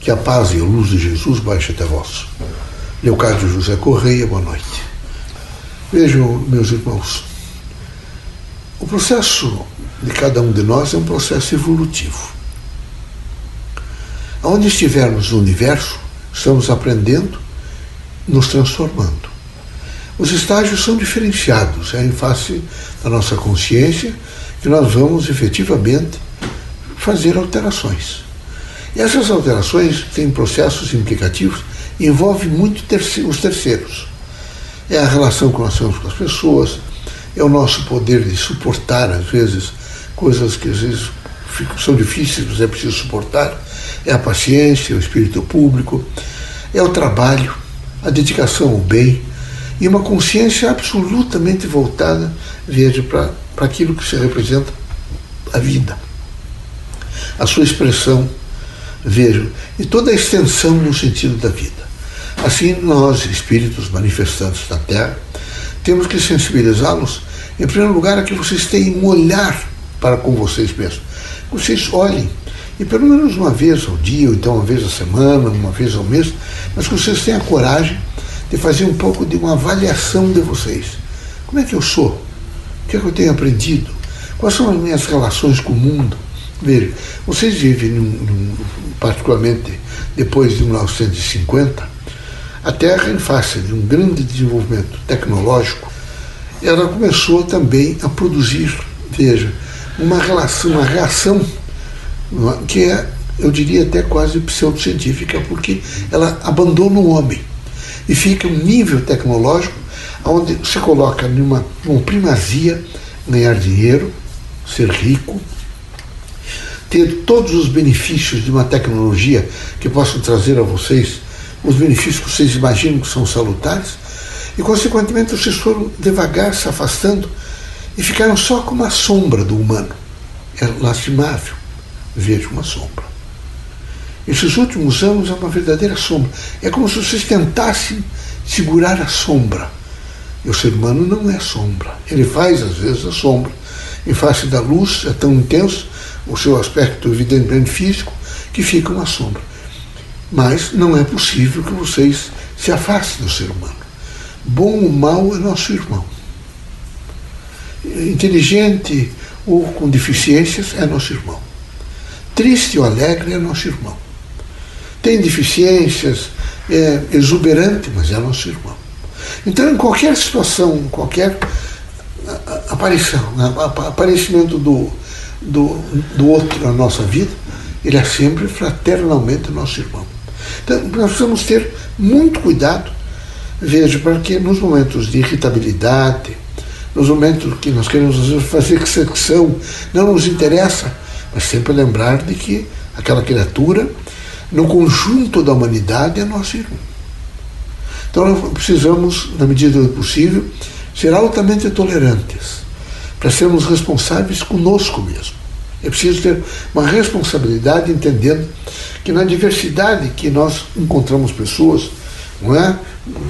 Que a paz e a luz de Jesus baixe até vós. Leocádio José Correia, boa noite. Vejam, meus irmãos, o processo de cada um de nós é um processo evolutivo. Onde estivermos no universo, estamos aprendendo, nos transformando. Os estágios são diferenciados, é em face da nossa consciência que nós vamos efetivamente fazer alterações. E essas alterações têm processos implicativos e envolvem muito os terceiros. É a relação que nós temos com as pessoas, é o nosso poder de suportar, às vezes, coisas que às vezes são difíceis, mas é preciso suportar, é a paciência, é o espírito público, é o trabalho, a dedicação ao bem e uma consciência absolutamente voltada, veja, para aquilo que se representa a vida, a sua expressão, veja, e toda a extensão no sentido da vida. Assim, nós, espíritos manifestantes da Terra, temos que sensibilizá-los, em primeiro lugar, a que vocês tenham um olhar para com vocês mesmos. Que vocês olhem, e pelo menos uma vez ao dia, ou então uma vez à semana, uma vez ao mês, mas que vocês tenham a coragem de fazer um pouco de uma avaliação de vocês. Como é que eu sou? O que é que eu tenho aprendido? Quais são as minhas relações com o mundo? Veja, vocês vivem, num, num, particularmente depois de 1950, a Terra, em face de um grande desenvolvimento tecnológico, ela começou também a produzir, veja, uma relação, uma reação que é, eu diria até quase pseudocientífica, porque ela abandona o homem e fica um nível tecnológico onde se coloca numa, numa primazia ganhar dinheiro, ser rico, ter todos os benefícios de uma tecnologia que possa trazer a vocês os benefícios que vocês imaginam que são salutares, e consequentemente vocês foram devagar se afastando e ficaram só com uma sombra do humano. É lastimável ver uma sombra. Esses últimos anos é uma verdadeira sombra. É como se vocês tentassem segurar a sombra. E o ser humano não é sombra. Ele faz, às vezes, a sombra. Em face da luz, é tão intenso o seu aspecto evidentemente físico que fica uma sombra. Mas não é possível que vocês se afastem do ser humano. Bom ou mal é nosso irmão. Inteligente ou com deficiências é nosso irmão. Triste ou alegre é nosso irmão. Tem deficiências, é exuberante, mas é nosso irmão. Então, em qualquer situação, qualquer aparição, aparecimento do, do, do outro na nossa vida, ele é sempre fraternalmente nosso irmão. Então, nós precisamos ter muito cuidado, veja, para que nos momentos de irritabilidade, nos momentos que nós queremos fazer secção, não nos interessa, mas sempre lembrar de que aquela criatura, no conjunto da humanidade, é nosso irmão. Então nós precisamos, na medida do possível, ser altamente tolerantes, para sermos responsáveis conosco mesmo. É preciso ter uma responsabilidade entendendo que na diversidade que nós encontramos pessoas, não é?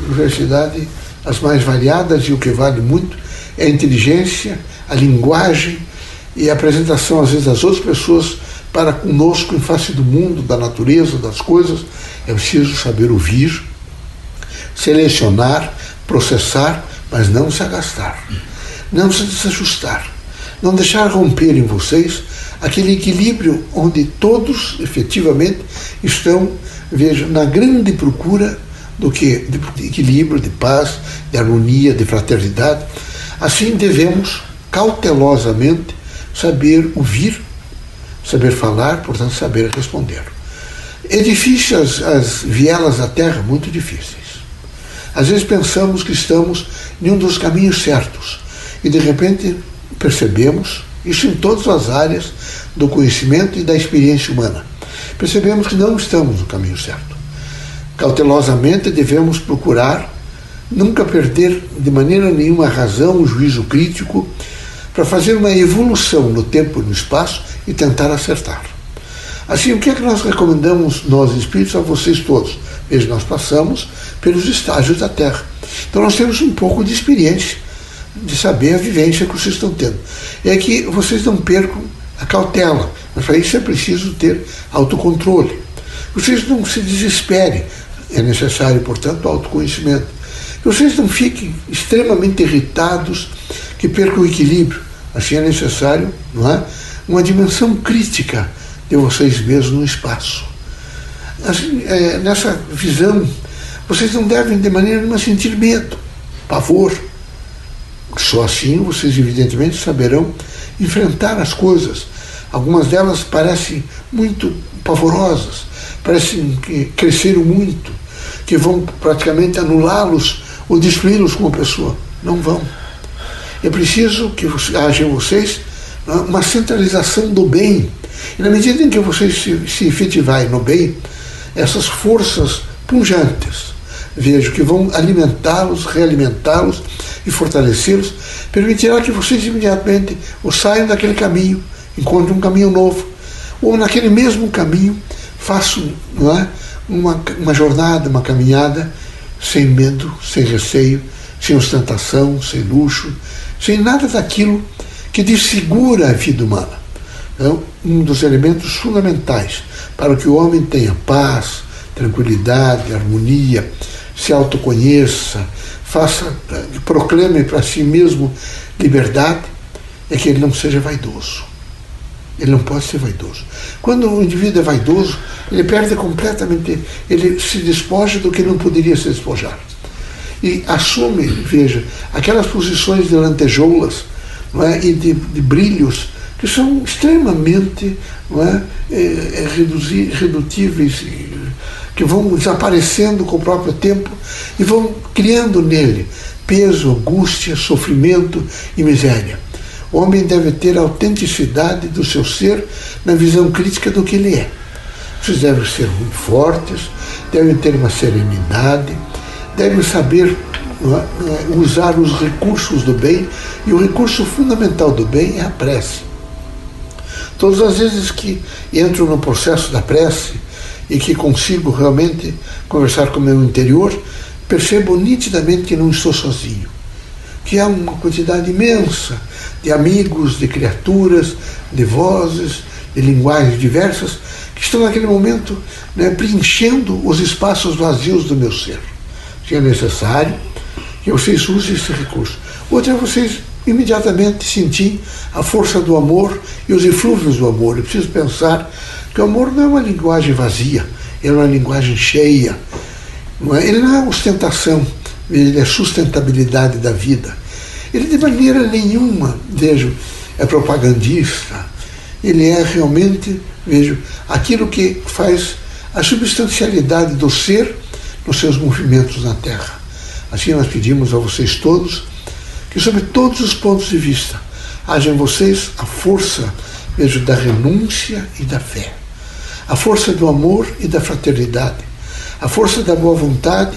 Diversidade as mais variadas e o que vale muito é a inteligência, a linguagem e a apresentação às vezes das outras pessoas para conosco em face do mundo, da natureza, das coisas. É preciso saber ouvir, selecionar, processar, mas não se agastar, não se desajustar, não deixar romper em vocês aquele equilíbrio onde todos efetivamente estão, veja, na grande procura do que de equilíbrio, de paz, de harmonia, de fraternidade. Assim devemos cautelosamente saber ouvir, saber falar, portanto saber responder. É difícil as, as vielas da terra, muito difíceis. Às vezes pensamos que estamos em um dos caminhos certos e de repente percebemos isso em todas as áreas do conhecimento e da experiência humana. Percebemos que não estamos no caminho certo. Cautelosamente devemos procurar nunca perder de maneira nenhuma razão, o juízo crítico, para fazer uma evolução no tempo e no espaço e tentar acertar. Assim, o que é que nós recomendamos, nós espíritos, a vocês todos? Veja, nós passamos pelos estágios da Terra. Então, nós temos um pouco de experiência de saber a vivência que vocês estão tendo. É que vocês não percam a cautela, mas para isso é preciso ter autocontrole. Vocês não se desesperem. É necessário, portanto, autoconhecimento. Que vocês não fiquem extremamente irritados, que percam o equilíbrio. Assim é necessário, não é? Uma dimensão crítica de vocês mesmos no espaço. Assim, é, nessa visão, vocês não devem de maneira nenhuma sentir medo, pavor. Só assim vocês, evidentemente, saberão enfrentar as coisas. Algumas delas parecem muito pavorosas, parecem que cresceram muito, que vão praticamente anulá-los ou destruí-los como pessoa. Não vão. É preciso que haja em vocês né, uma centralização do bem. E na medida em que vocês se, se efetivarem no bem, essas forças punjantes, vejo que vão alimentá-los, realimentá-los e fortalecê-los, permitirá que vocês imediatamente ou saiam daquele caminho, encontrem um caminho novo, ou naquele mesmo caminho façam é, uma, uma jornada, uma caminhada sem medo, sem receio, sem ostentação, sem luxo, sem nada daquilo que desfigura a vida humana. Então, um dos elementos fundamentais para que o homem tenha paz, tranquilidade, harmonia, se autoconheça, faça, proclame para si mesmo liberdade, é que ele não seja vaidoso. Ele não pode ser vaidoso. Quando o indivíduo é vaidoso, ele perde completamente, ele se despoja do que não poderia se despojar. E assume, veja, aquelas posições de lantejoulas não é? e de, de brilhos que são extremamente não é? É, é redutíveis, que vão desaparecendo com o próprio tempo e vão criando nele peso, angústia, sofrimento e miséria. O homem deve ter a autenticidade do seu ser na visão crítica do que ele é. Vocês devem ser muito fortes, devem ter uma serenidade, devem saber é, usar os recursos do bem, e o recurso fundamental do bem é a prece. Todas as vezes que entro no processo da prece e que consigo realmente conversar com o meu interior, percebo nitidamente que não estou sozinho, que há uma quantidade imensa de amigos, de criaturas, de vozes, de linguagens diversas, que estão naquele momento né, preenchendo os espaços vazios do meu ser. Se é necessário que vocês usem esse recurso. Outra é vocês imediatamente sentir a força do amor e os eflúvios do amor. Eu preciso pensar que o amor não é uma linguagem vazia, é uma linguagem cheia. Não é? Ele não é ostentação, ele é sustentabilidade da vida. Ele de maneira nenhuma, vejo, é propagandista. Ele é realmente, vejo, aquilo que faz a substancialidade do ser nos seus movimentos na Terra. Assim nós pedimos a vocês todos que, sob todos os pontos de vista, haja em vocês a força, vejo, da renúncia e da fé, a força do amor e da fraternidade, a força da boa vontade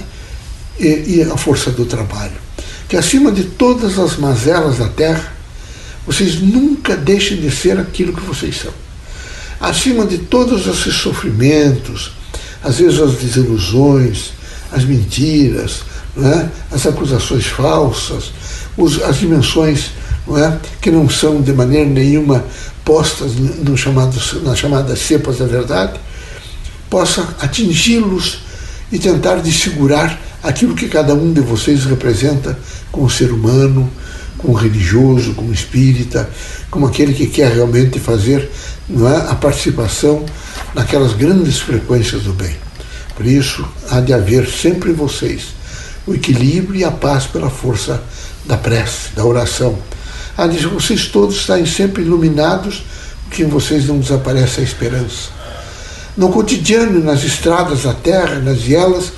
e, e a força do trabalho. Que acima de todas as mazelas da terra, vocês nunca deixem de ser aquilo que vocês são. Acima de todos esses sofrimentos, às vezes as desilusões, as mentiras, é? as acusações falsas, os, as dimensões não é? que não são de maneira nenhuma postas no chamado, nas chamadas cepas da verdade, possa atingi-los e tentar desfigurar aquilo que cada um de vocês representa como ser humano, como religioso, como espírita, como aquele que quer realmente fazer não é, a participação naquelas grandes frequências do bem. Por isso, há de haver sempre em vocês o equilíbrio e a paz pela força da prece, da oração. Há de vocês todos estarem sempre iluminados, porque em vocês não desaparece a esperança. No cotidiano, nas estradas da terra, nas vielas,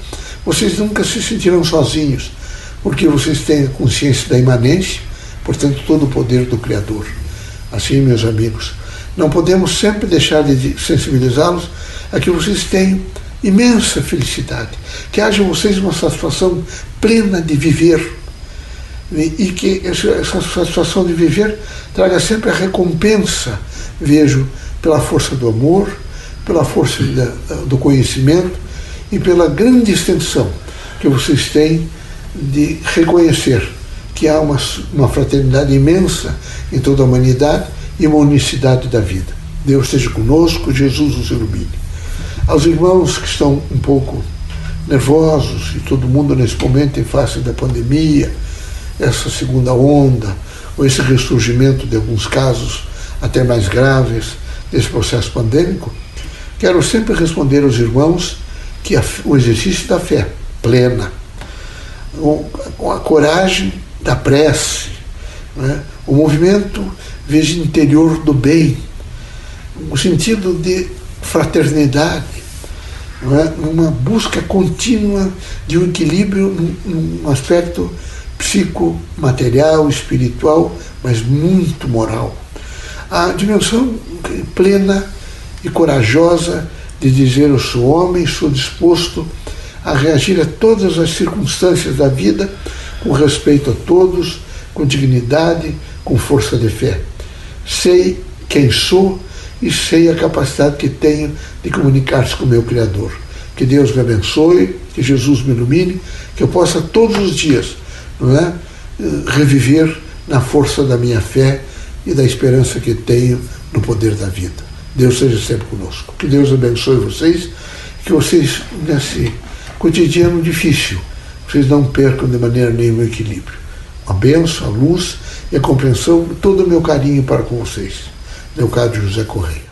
vocês nunca se sentirão sozinhos, porque vocês têm a consciência da imanência, portanto, todo o poder do Criador. Assim, meus amigos, não podemos sempre deixar de sensibilizá-los a que vocês tenham imensa felicidade, que haja vocês uma satisfação plena de viver e que essa satisfação de viver traga sempre a recompensa, vejo, pela força do amor, pela força do conhecimento e pela grande extensão que vocês têm de reconhecer que há uma, uma fraternidade imensa em toda a humanidade e uma unicidade da vida. Deus esteja conosco, Jesus nos ilumine. Aos irmãos que estão um pouco nervosos, e todo mundo nesse momento em face da pandemia, essa segunda onda, ou esse ressurgimento de alguns casos até mais graves desse processo pandêmico, quero sempre responder aos irmãos que o exercício da fé plena, com a coragem da prece, né? o movimento veja interior do bem, o sentido de fraternidade, é? uma busca contínua de um equilíbrio num, num aspecto psicomaterial, espiritual, mas muito moral. A dimensão plena e corajosa de dizer eu sou homem, sou disposto a reagir a todas as circunstâncias da vida com respeito a todos, com dignidade, com força de fé. Sei quem sou e sei a capacidade que tenho de comunicar-se com o meu Criador. Que Deus me abençoe, que Jesus me ilumine, que eu possa todos os dias não é, reviver na força da minha fé e da esperança que tenho no poder da vida. Deus seja sempre conosco. Que Deus abençoe vocês, que vocês, nesse cotidiano difícil, vocês não percam de maneira nenhuma o equilíbrio. A benção, a luz e a compreensão, todo o meu carinho para com vocês. Leocádio José Correia.